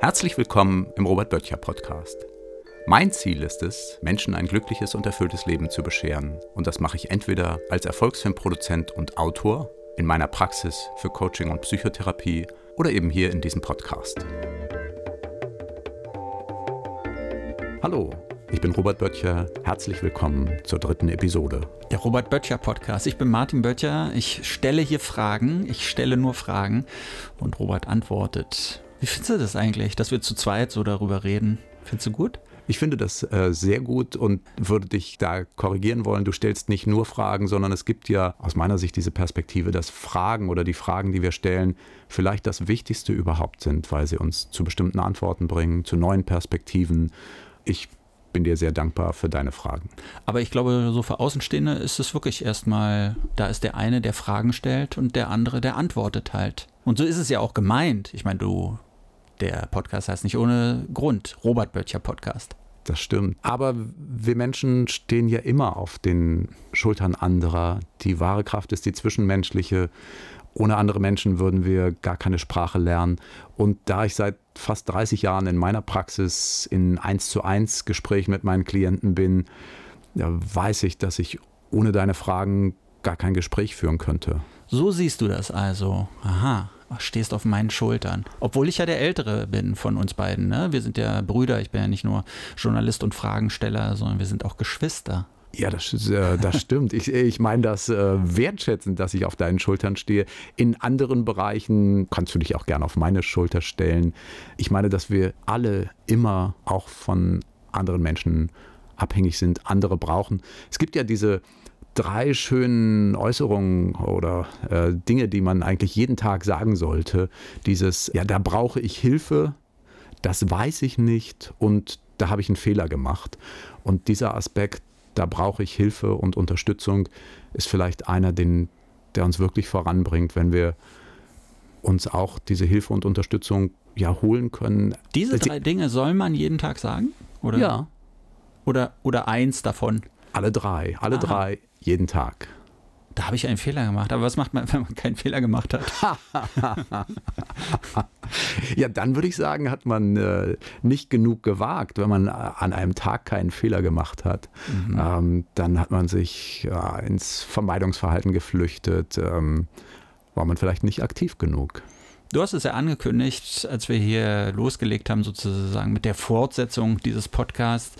Herzlich willkommen im Robert Böttcher Podcast. Mein Ziel ist es, Menschen ein glückliches und erfülltes Leben zu bescheren. Und das mache ich entweder als Erfolgsfilmproduzent und Autor in meiner Praxis für Coaching und Psychotherapie oder eben hier in diesem Podcast. Hallo, ich bin Robert Böttcher. Herzlich willkommen zur dritten Episode. Der Robert Böttcher Podcast. Ich bin Martin Böttcher. Ich stelle hier Fragen. Ich stelle nur Fragen und Robert antwortet. Wie findest du das eigentlich, dass wir zu zweit so darüber reden? Findest du gut? Ich finde das äh, sehr gut und würde dich da korrigieren wollen. Du stellst nicht nur Fragen, sondern es gibt ja aus meiner Sicht diese Perspektive, dass Fragen oder die Fragen, die wir stellen, vielleicht das Wichtigste überhaupt sind, weil sie uns zu bestimmten Antworten bringen, zu neuen Perspektiven. Ich bin dir sehr dankbar für deine Fragen. Aber ich glaube, so für Außenstehende ist es wirklich erstmal, da ist der eine, der Fragen stellt und der andere, der antwortet halt. Und so ist es ja auch gemeint. Ich meine, du der Podcast heißt nicht ohne Grund Robert Böttcher Podcast. Das stimmt. Aber wir Menschen stehen ja immer auf den Schultern anderer. Die wahre Kraft ist die zwischenmenschliche. Ohne andere Menschen würden wir gar keine Sprache lernen. Und da ich seit fast 30 Jahren in meiner Praxis in 1 zu 1 Gespräch mit meinen Klienten bin, weiß ich, dass ich ohne deine Fragen gar kein Gespräch führen könnte. So siehst du das also. Aha stehst auf meinen Schultern. Obwohl ich ja der Ältere bin von uns beiden. Ne? Wir sind ja Brüder. Ich bin ja nicht nur Journalist und Fragensteller, sondern wir sind auch Geschwister. Ja, das, äh, das stimmt. Ich, ich meine das äh, wertschätzend, dass ich auf deinen Schultern stehe. In anderen Bereichen kannst du dich auch gerne auf meine Schulter stellen. Ich meine, dass wir alle immer auch von anderen Menschen abhängig sind, andere brauchen. Es gibt ja diese drei schönen Äußerungen oder äh, Dinge, die man eigentlich jeden Tag sagen sollte. Dieses, ja, da brauche ich Hilfe, das weiß ich nicht und da habe ich einen Fehler gemacht. Und dieser Aspekt, da brauche ich Hilfe und Unterstützung, ist vielleicht einer, den, der uns wirklich voranbringt, wenn wir uns auch diese Hilfe und Unterstützung ja holen können. Diese drei Dinge soll man jeden Tag sagen? Oder? Ja. Oder, oder eins davon? Alle drei, alle Aha. drei jeden Tag. Da habe ich einen Fehler gemacht. Aber was macht man, wenn man keinen Fehler gemacht hat? ja, dann würde ich sagen, hat man äh, nicht genug gewagt, wenn man äh, an einem Tag keinen Fehler gemacht hat. Mhm. Ähm, dann hat man sich ja, ins Vermeidungsverhalten geflüchtet. Ähm, war man vielleicht nicht aktiv genug. Du hast es ja angekündigt, als wir hier losgelegt haben, sozusagen mit der Fortsetzung dieses Podcasts,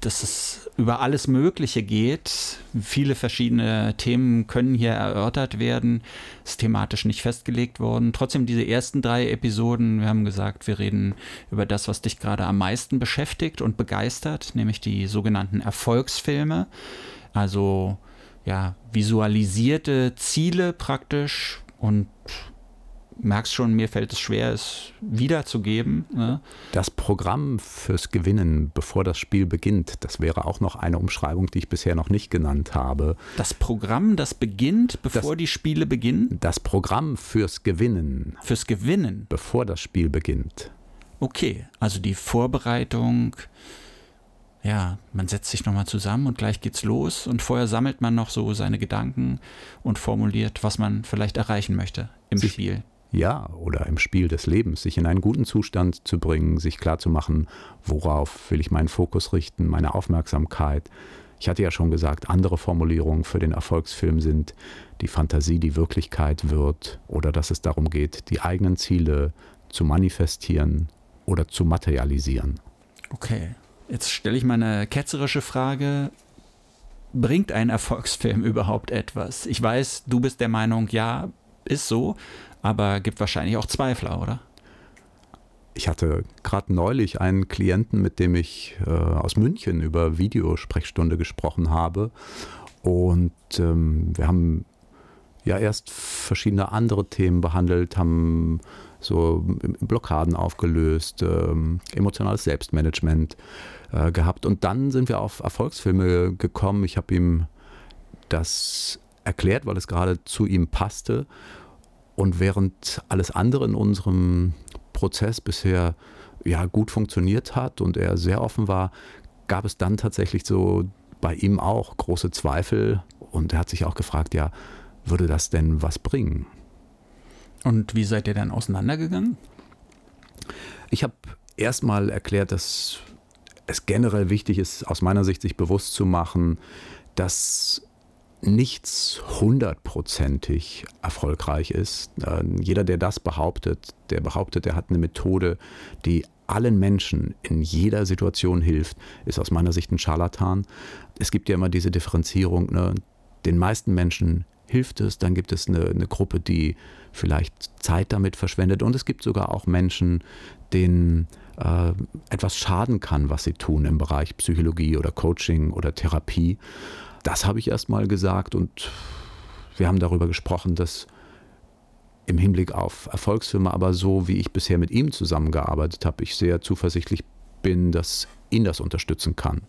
dass es über alles Mögliche geht. Viele verschiedene Themen können hier erörtert werden, ist thematisch nicht festgelegt worden. Trotzdem diese ersten drei Episoden, wir haben gesagt, wir reden über das, was dich gerade am meisten beschäftigt und begeistert, nämlich die sogenannten Erfolgsfilme. Also ja, visualisierte Ziele praktisch und merkst schon, mir fällt es schwer, es wiederzugeben. Ne? Das Programm fürs Gewinnen, bevor das Spiel beginnt, das wäre auch noch eine Umschreibung, die ich bisher noch nicht genannt habe. Das Programm, das beginnt, bevor das, die Spiele beginnen? Das Programm fürs Gewinnen. Fürs Gewinnen? Bevor das Spiel beginnt. Okay, also die Vorbereitung. Ja, man setzt sich nochmal zusammen und gleich geht's los und vorher sammelt man noch so seine Gedanken und formuliert, was man vielleicht erreichen möchte im sich, Spiel ja, oder im Spiel des Lebens, sich in einen guten Zustand zu bringen, sich klarzumachen, worauf will ich meinen Fokus richten, meine Aufmerksamkeit. Ich hatte ja schon gesagt, andere Formulierungen für den Erfolgsfilm sind, die Fantasie die Wirklichkeit wird oder dass es darum geht, die eigenen Ziele zu manifestieren oder zu materialisieren. Okay, jetzt stelle ich mal eine ketzerische Frage. Bringt ein Erfolgsfilm überhaupt etwas? Ich weiß, du bist der Meinung, ja, ist so, aber gibt wahrscheinlich auch Zweifler, oder? Ich hatte gerade neulich einen Klienten, mit dem ich äh, aus München über Videosprechstunde gesprochen habe. Und ähm, wir haben ja erst verschiedene andere Themen behandelt, haben so Blockaden aufgelöst, ähm, emotionales Selbstmanagement äh, gehabt. Und dann sind wir auf Erfolgsfilme gekommen. Ich habe ihm das erklärt, weil es gerade zu ihm passte. Und während alles andere in unserem Prozess bisher ja gut funktioniert hat und er sehr offen war, gab es dann tatsächlich so bei ihm auch große Zweifel und er hat sich auch gefragt, ja, würde das denn was bringen? Und wie seid ihr dann auseinandergegangen? Ich habe erstmal erklärt, dass es generell wichtig ist, aus meiner Sicht sich bewusst zu machen, dass nichts hundertprozentig erfolgreich ist. Äh, jeder, der das behauptet, der behauptet, er hat eine Methode, die allen Menschen in jeder Situation hilft, ist aus meiner Sicht ein Scharlatan. Es gibt ja immer diese Differenzierung, ne? den meisten Menschen hilft es, dann gibt es eine, eine, Gruppe, die vielleicht Zeit damit verschwendet und es gibt sogar auch Menschen, denen äh, etwas schaden kann, was sie tun im Bereich Psychologie oder Coaching oder Therapie. Das habe ich erst mal gesagt und wir haben darüber gesprochen, dass im Hinblick auf Erfolgsfilme, aber so wie ich bisher mit ihm zusammengearbeitet habe, ich sehr zuversichtlich bin, dass ihn das unterstützen kann.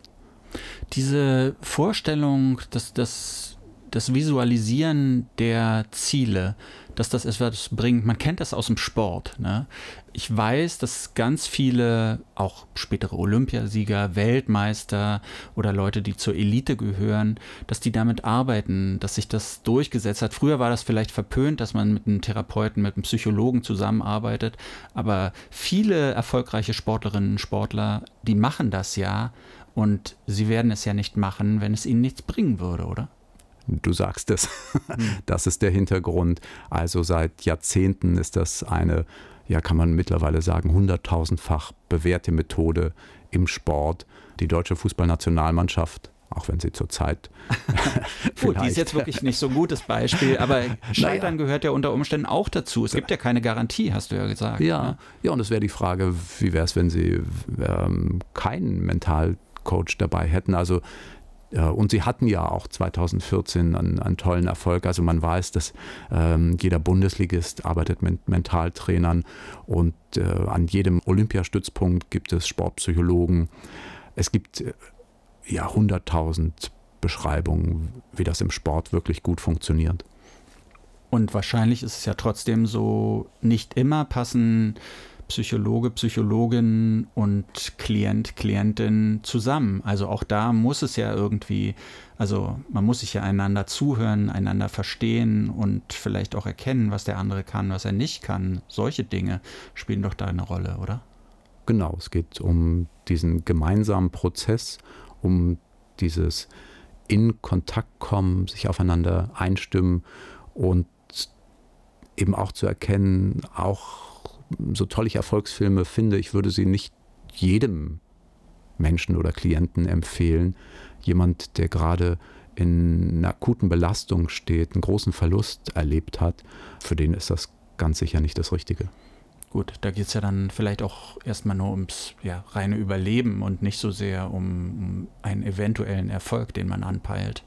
Diese Vorstellung, dass das das Visualisieren der Ziele, dass das etwas bringt. Man kennt das aus dem Sport. Ne? Ich weiß, dass ganz viele, auch spätere Olympiasieger, Weltmeister oder Leute, die zur Elite gehören, dass die damit arbeiten, dass sich das durchgesetzt hat. Früher war das vielleicht verpönt, dass man mit einem Therapeuten, mit einem Psychologen zusammenarbeitet, aber viele erfolgreiche Sportlerinnen und Sportler, die machen das ja und sie werden es ja nicht machen, wenn es ihnen nichts bringen würde, oder? Du sagst es. Hm. Das ist der Hintergrund. Also seit Jahrzehnten ist das eine, ja, kann man mittlerweile sagen, hunderttausendfach bewährte Methode im Sport. Die deutsche Fußballnationalmannschaft auch wenn sie zurzeit. gut, die ist jetzt wirklich nicht so ein gutes Beispiel, aber Scheitern naja. gehört ja unter Umständen auch dazu. Es gibt ja keine Garantie, hast du ja gesagt. Ja, ne? ja und es wäre die Frage, wie wäre es, wenn sie ähm, keinen Mentalcoach dabei hätten? Also und sie hatten ja auch 2014 einen, einen, tollen Erfolg. Also man weiß, dass ähm, jeder Bundesligist arbeitet mit Mentaltrainern und äh, an jedem Olympiastützpunkt gibt es Sportpsychologen. Es gibt äh, ja 100.000 Beschreibungen, wie das im Sport wirklich gut funktioniert. Und wahrscheinlich ist es ja trotzdem so, nicht immer passen Psychologe, Psychologin und Klient, Klientin zusammen. Also auch da muss es ja irgendwie, also man muss sich ja einander zuhören, einander verstehen und vielleicht auch erkennen, was der andere kann, was er nicht kann. Solche Dinge spielen doch da eine Rolle, oder? Genau, es geht um diesen gemeinsamen Prozess, um dieses in Kontakt kommen, sich aufeinander einstimmen und eben auch zu erkennen, auch so toll ich Erfolgsfilme finde, ich würde sie nicht jedem Menschen oder Klienten empfehlen. Jemand, der gerade in einer akuten Belastung steht, einen großen Verlust erlebt hat, für den ist das ganz sicher nicht das Richtige. Gut, da geht es ja dann vielleicht auch erstmal nur ums ja, reine Überleben und nicht so sehr um, um einen eventuellen Erfolg, den man anpeilt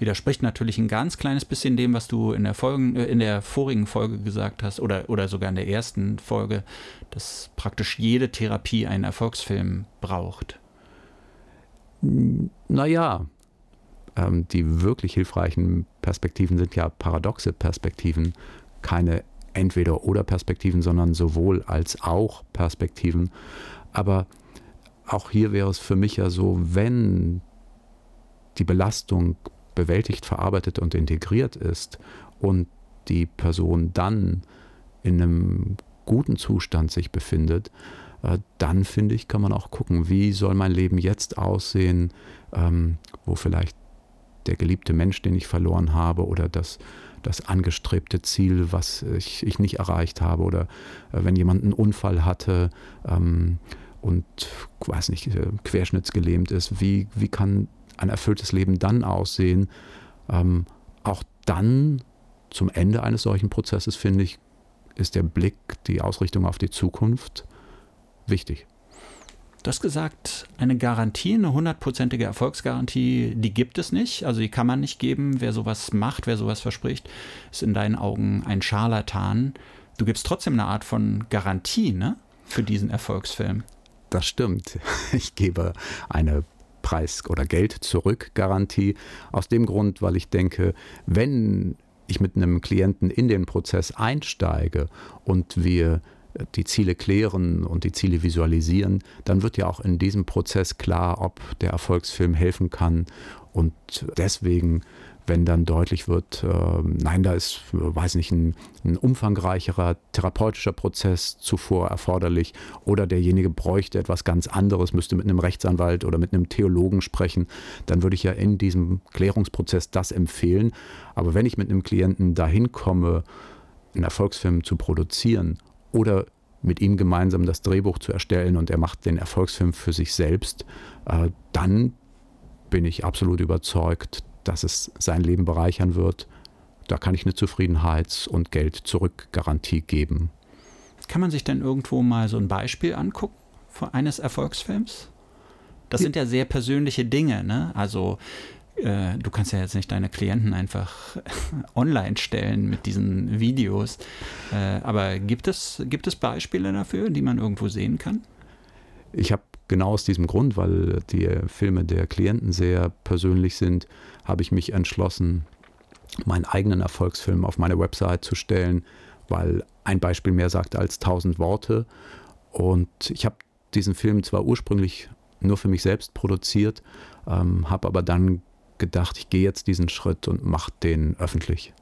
widerspricht natürlich ein ganz kleines bisschen dem, was du in der, Folgen, äh, in der vorigen Folge gesagt hast oder, oder sogar in der ersten Folge, dass praktisch jede Therapie einen Erfolgsfilm braucht. Naja, ähm, die wirklich hilfreichen Perspektiven sind ja paradoxe Perspektiven, keine Entweder-oder-Perspektiven, sondern sowohl als auch Perspektiven. Aber auch hier wäre es für mich ja so, wenn die Belastung bewältigt, verarbeitet und integriert ist und die Person dann in einem guten Zustand sich befindet, äh, dann finde ich, kann man auch gucken, wie soll mein Leben jetzt aussehen, ähm, wo vielleicht der geliebte Mensch, den ich verloren habe, oder das, das angestrebte Ziel, was ich, ich nicht erreicht habe, oder äh, wenn jemand einen Unfall hatte ähm, und weiß nicht, äh, querschnittsgelähmt ist, wie, wie kann ein erfülltes Leben dann aussehen? Ähm, auch dann zum Ende eines solchen Prozesses, finde ich, ist der Blick, die Ausrichtung auf die Zukunft wichtig. Du hast gesagt, eine Garantie, eine hundertprozentige Erfolgsgarantie, die gibt es nicht. Also die kann man nicht geben. Wer sowas macht, wer sowas verspricht, ist in deinen Augen ein Scharlatan. Du gibst trotzdem eine Art von Garantie ne, für diesen Erfolgsfilm. Das stimmt. Ich gebe eine Preis- oder Geld-Zurück-Garantie. Aus dem Grund, weil ich denke, wenn ich mit einem Klienten in den Prozess einsteige und wir die Ziele klären und die Ziele visualisieren, dann wird ja auch in diesem Prozess klar, ob der Erfolgsfilm helfen kann. Und deswegen wenn dann deutlich wird, äh, nein, da ist, weiß nicht, ein, ein, umfangreicherer therapeutischer Prozess zuvor erforderlich oder derjenige bräuchte etwas ganz anderes, müsste mit einem Rechtsanwalt oder mit einem Theologen sprechen, dann würde ich ja in diesem Klärungsprozess das empfehlen. Aber wenn ich mit einem Klienten dahin komme, einen Erfolgsfilm zu produzieren oder mit ihm gemeinsam das Drehbuch zu erstellen und er macht den Erfolgsfilm für sich selbst, äh, dann bin ich absolut überzeugt, dass es sein Leben bereichern wird. Da kann ich eine Zufriedenheits- und Geld-Zurück-Garantie geben. Kann man sich denn irgendwo mal so ein Beispiel angucken von eines Erfolgsfilms? Das sind ja sehr persönliche Dinge, ne? Also äh, du kannst ja jetzt nicht deine Klienten einfach online stellen mit diesen Videos. Äh, aber gibt es, gibt es Beispiele dafür, die man irgendwo sehen kann? Ich habe genau aus diesem Grund, weil die Filme der Klienten sehr persönlich sind, habe ich mich entschlossen, meinen eigenen Erfolgsfilm auf meine Website zu stellen, weil ein Beispiel mehr sagt als tausend Worte. Und ich habe diesen Film zwar ursprünglich nur für mich selbst produziert, ähm, habe aber dann gedacht, ich gehe jetzt diesen Schritt und mache den öffentlich.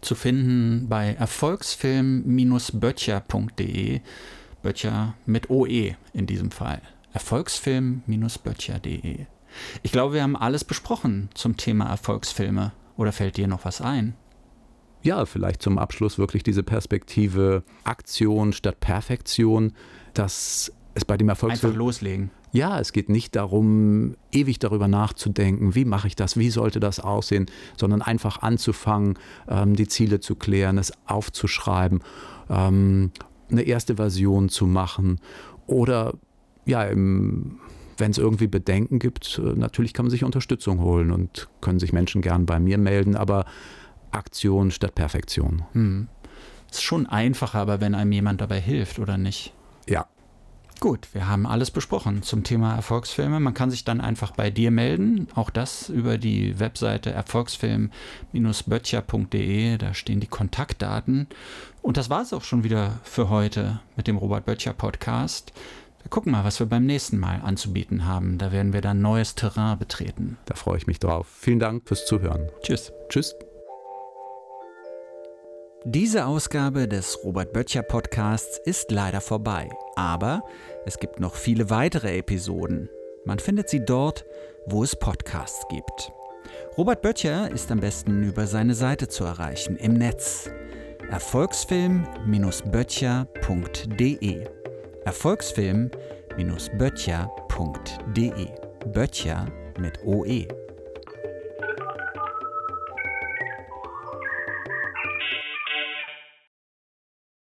Zu finden bei erfolgsfilm-böttcher.de. Böttcher mit OE in diesem Fall. Erfolgsfilm-böttcher.de. Ich glaube, wir haben alles besprochen zum Thema Erfolgsfilme. Oder fällt dir noch was ein? Ja, vielleicht zum Abschluss wirklich diese Perspektive Aktion statt Perfektion, dass es bei dem Erfolgsfilm. Einfach loslegen. Ja, es geht nicht darum, ewig darüber nachzudenken, wie mache ich das, wie sollte das aussehen, sondern einfach anzufangen, ähm, die Ziele zu klären, es aufzuschreiben, ähm, eine erste Version zu machen oder ja, wenn es irgendwie Bedenken gibt, äh, natürlich kann man sich Unterstützung holen und können sich Menschen gern bei mir melden, aber Aktion statt Perfektion. Hm. Ist schon einfacher, aber wenn einem jemand dabei hilft, oder nicht? Ja, Gut, wir haben alles besprochen zum Thema Erfolgsfilme. Man kann sich dann einfach bei dir melden. Auch das über die Webseite erfolgsfilm-böttcher.de. Da stehen die Kontaktdaten. Und das war es auch schon wieder für heute mit dem Robert Böttcher Podcast. Wir gucken mal, was wir beim nächsten Mal anzubieten haben. Da werden wir dann neues Terrain betreten. Da freue ich mich drauf. Vielen Dank fürs Zuhören. Tschüss. Tschüss. Diese Ausgabe des Robert Böttcher Podcasts ist leider vorbei. Aber es gibt noch viele weitere Episoden. Man findet sie dort, wo es Podcasts gibt. Robert Böttcher ist am besten über seine Seite zu erreichen im Netz. Erfolgsfilm-böttcher.de Erfolgsfilm-böttcher.de Böttcher mit OE.